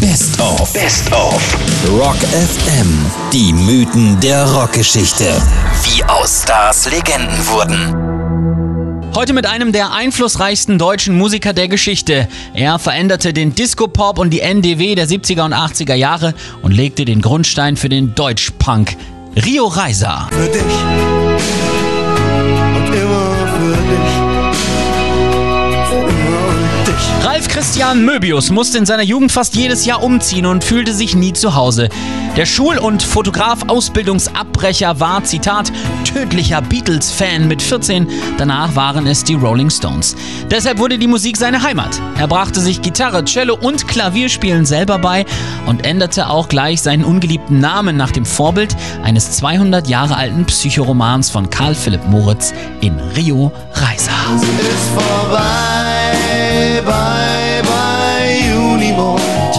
Best of. Best of. Rock FM. Die Mythen der Rockgeschichte. Wie aus Stars Legenden wurden. Heute mit einem der einflussreichsten deutschen Musiker der Geschichte. Er veränderte den Disco-Pop und die NDW der 70er und 80er Jahre und legte den Grundstein für den Deutsch-Punk. Rio Reiser. Für dich Christian Möbius musste in seiner Jugend fast jedes Jahr umziehen und fühlte sich nie zu Hause. Der Schul- und Fotograf-Ausbildungsabbrecher war, Zitat, tödlicher Beatles-Fan mit 14. Danach waren es die Rolling Stones. Deshalb wurde die Musik seine Heimat. Er brachte sich Gitarre, Cello und Klavierspielen selber bei und änderte auch gleich seinen ungeliebten Namen nach dem Vorbild eines 200 Jahre alten Psychoromans von Karl Philipp Moritz in Rio Reiser. Ist vorbei.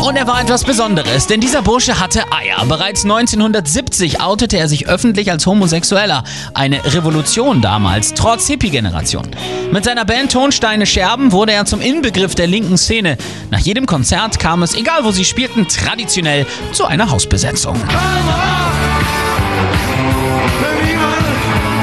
Und er war etwas Besonderes, denn dieser Bursche hatte Eier. Bereits 1970 outete er sich öffentlich als Homosexueller. Eine Revolution damals, trotz Hippie-Generation. Mit seiner Band Tonsteine Scherben wurde er zum Inbegriff der linken Szene. Nach jedem Konzert kam es, egal wo sie spielten, traditionell zu einer Hausbesetzung.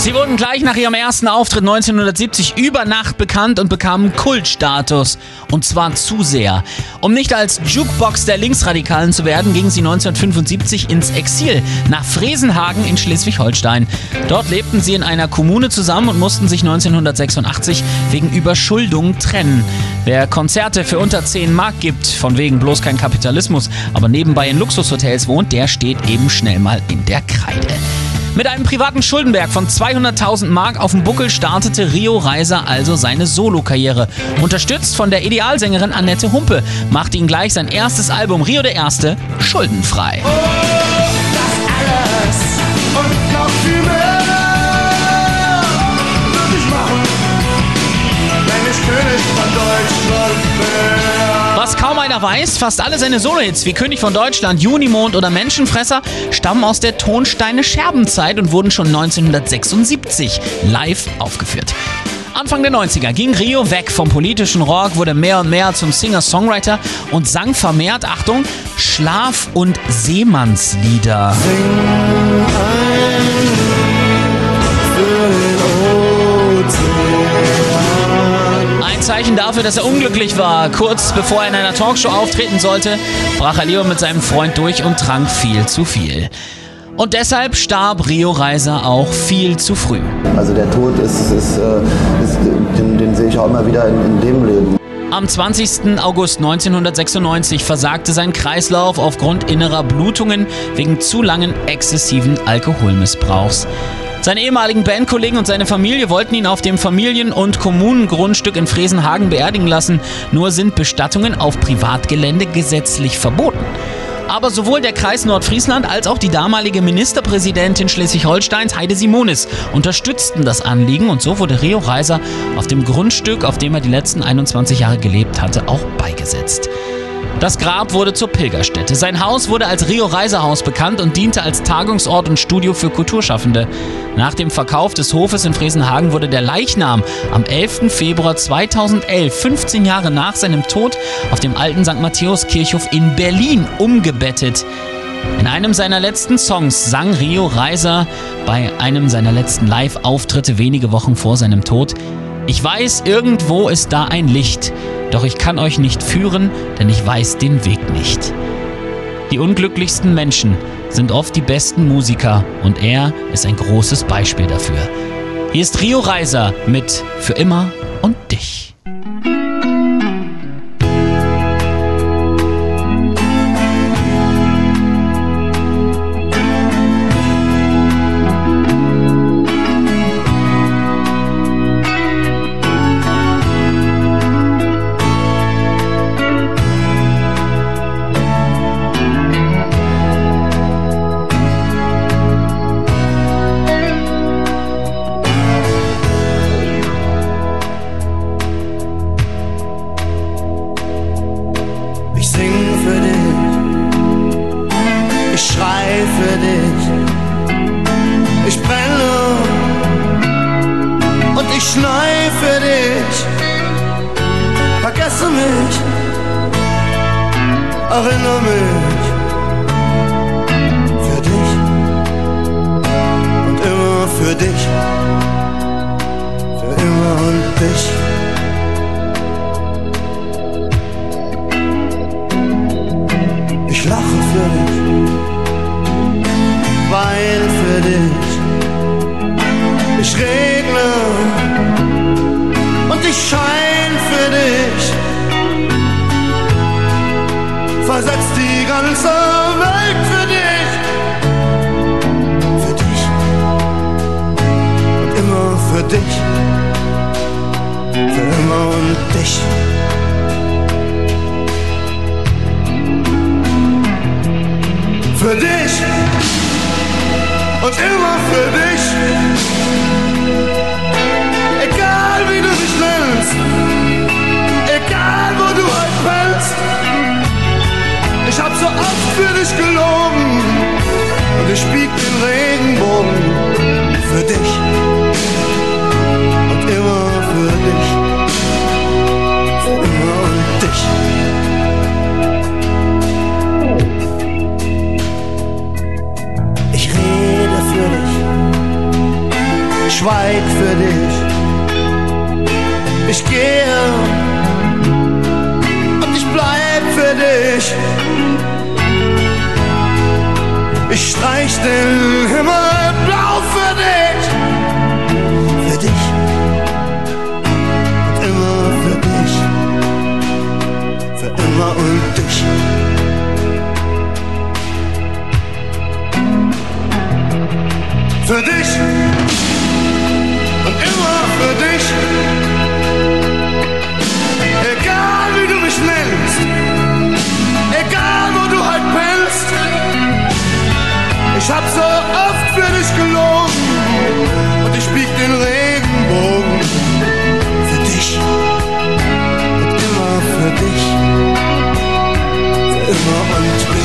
Sie wurden gleich nach ihrem ersten Auftritt 1970 über Nacht bekannt und bekamen Kultstatus. Und zwar zu sehr. Um nicht als Jukebox der Linksradikalen zu werden, gingen sie 1975 ins Exil nach Fresenhagen in Schleswig-Holstein. Dort lebten sie in einer Kommune zusammen und mussten sich 1986 wegen Überschuldung trennen. Wer Konzerte für unter 10 Mark gibt, von wegen bloß kein Kapitalismus, aber nebenbei in Luxushotels wohnt, der steht eben schnell mal in der Kreide. Mit einem privaten Schuldenberg von 200.000 Mark auf dem Buckel startete Rio Reiser also seine Solokarriere. Unterstützt von der Idealsängerin Annette Humpe machte ihn gleich sein erstes Album Rio der Erste schuldenfrei. Das Einer weiß, fast alle seine Solohits wie König von Deutschland, Junimond oder Menschenfresser stammen aus der Tonsteine Scherbenzeit und wurden schon 1976 live aufgeführt. Anfang der 90er ging Rio weg vom politischen Rock, wurde mehr und mehr zum Singer-Songwriter und sang vermehrt, Achtung, Schlaf- und Seemannslieder. Ein Zeichen dafür, dass er unglücklich war. Kurz bevor er in einer Talkshow auftreten sollte, brach er lieber mit seinem Freund durch und trank viel zu viel. Und deshalb starb Rio Reiser auch viel zu früh. Also der Tod ist, ist, äh, ist den, den sehe ich auch immer wieder in, in dem Leben. Am 20. August 1996 versagte sein Kreislauf aufgrund innerer Blutungen wegen zu langen exzessiven Alkoholmissbrauchs. Seine ehemaligen Bandkollegen und seine Familie wollten ihn auf dem Familien- und Kommunengrundstück in Fresenhagen beerdigen lassen, nur sind Bestattungen auf Privatgelände gesetzlich verboten. Aber sowohl der Kreis Nordfriesland als auch die damalige Ministerpräsidentin Schleswig-Holsteins Heide Simonis unterstützten das Anliegen und so wurde Rio Reiser auf dem Grundstück, auf dem er die letzten 21 Jahre gelebt hatte, auch beigesetzt. Das Grab wurde zur Pilgerstätte. Sein Haus wurde als Rio Reiserhaus bekannt und diente als Tagungsort und Studio für Kulturschaffende. Nach dem Verkauf des Hofes in Fresenhagen wurde der Leichnam am 11. Februar 2011, 15 Jahre nach seinem Tod, auf dem alten St. Matthäus Kirchhof in Berlin umgebettet. In einem seiner letzten Songs sang Rio Reiser bei einem seiner letzten Live-Auftritte wenige Wochen vor seinem Tod: Ich weiß, irgendwo ist da ein Licht, doch ich kann euch nicht führen, denn ich weiß den Weg nicht. Die unglücklichsten Menschen sind oft die besten Musiker und er ist ein großes Beispiel dafür. Hier ist Rio Reiser mit Für immer und dich. Dich. Vergesse versetzt die ganze Welt für dich. Für dich. Und immer für dich. Für immer und dich. Für dich. Und immer für dich. Ich hab so oft für dich gelogen. Und ich bieg den Regenbogen für dich. Und immer für dich, für immer und dich. Ich rede für dich, schweig für dich, ich gehe. Und ich bleib für dich. Ich streich den Himmel Ich hab so oft für dich gelogen und ich bieg den Regenbogen für dich und immer für dich, für immer und dich.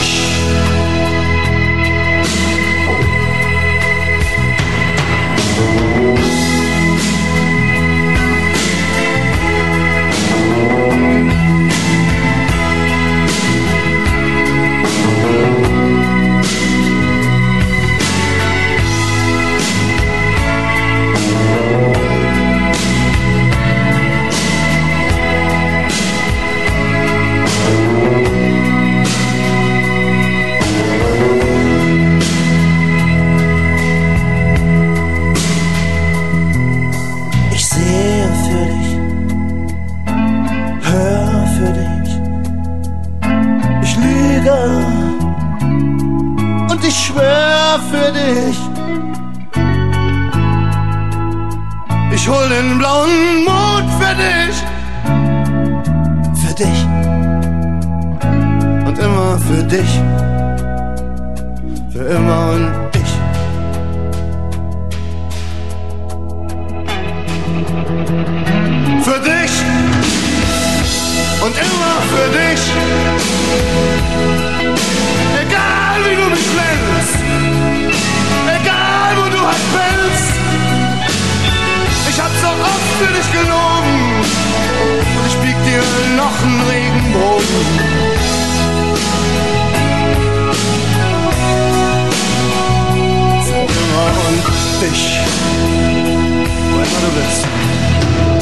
Schwör für dich. Ich hol den blauen Mond für dich, für dich. Und immer für dich, für immer und du dich gelogen. und Ich bieg dir noch einen Regenbogen. Und dich, wo immer du bist.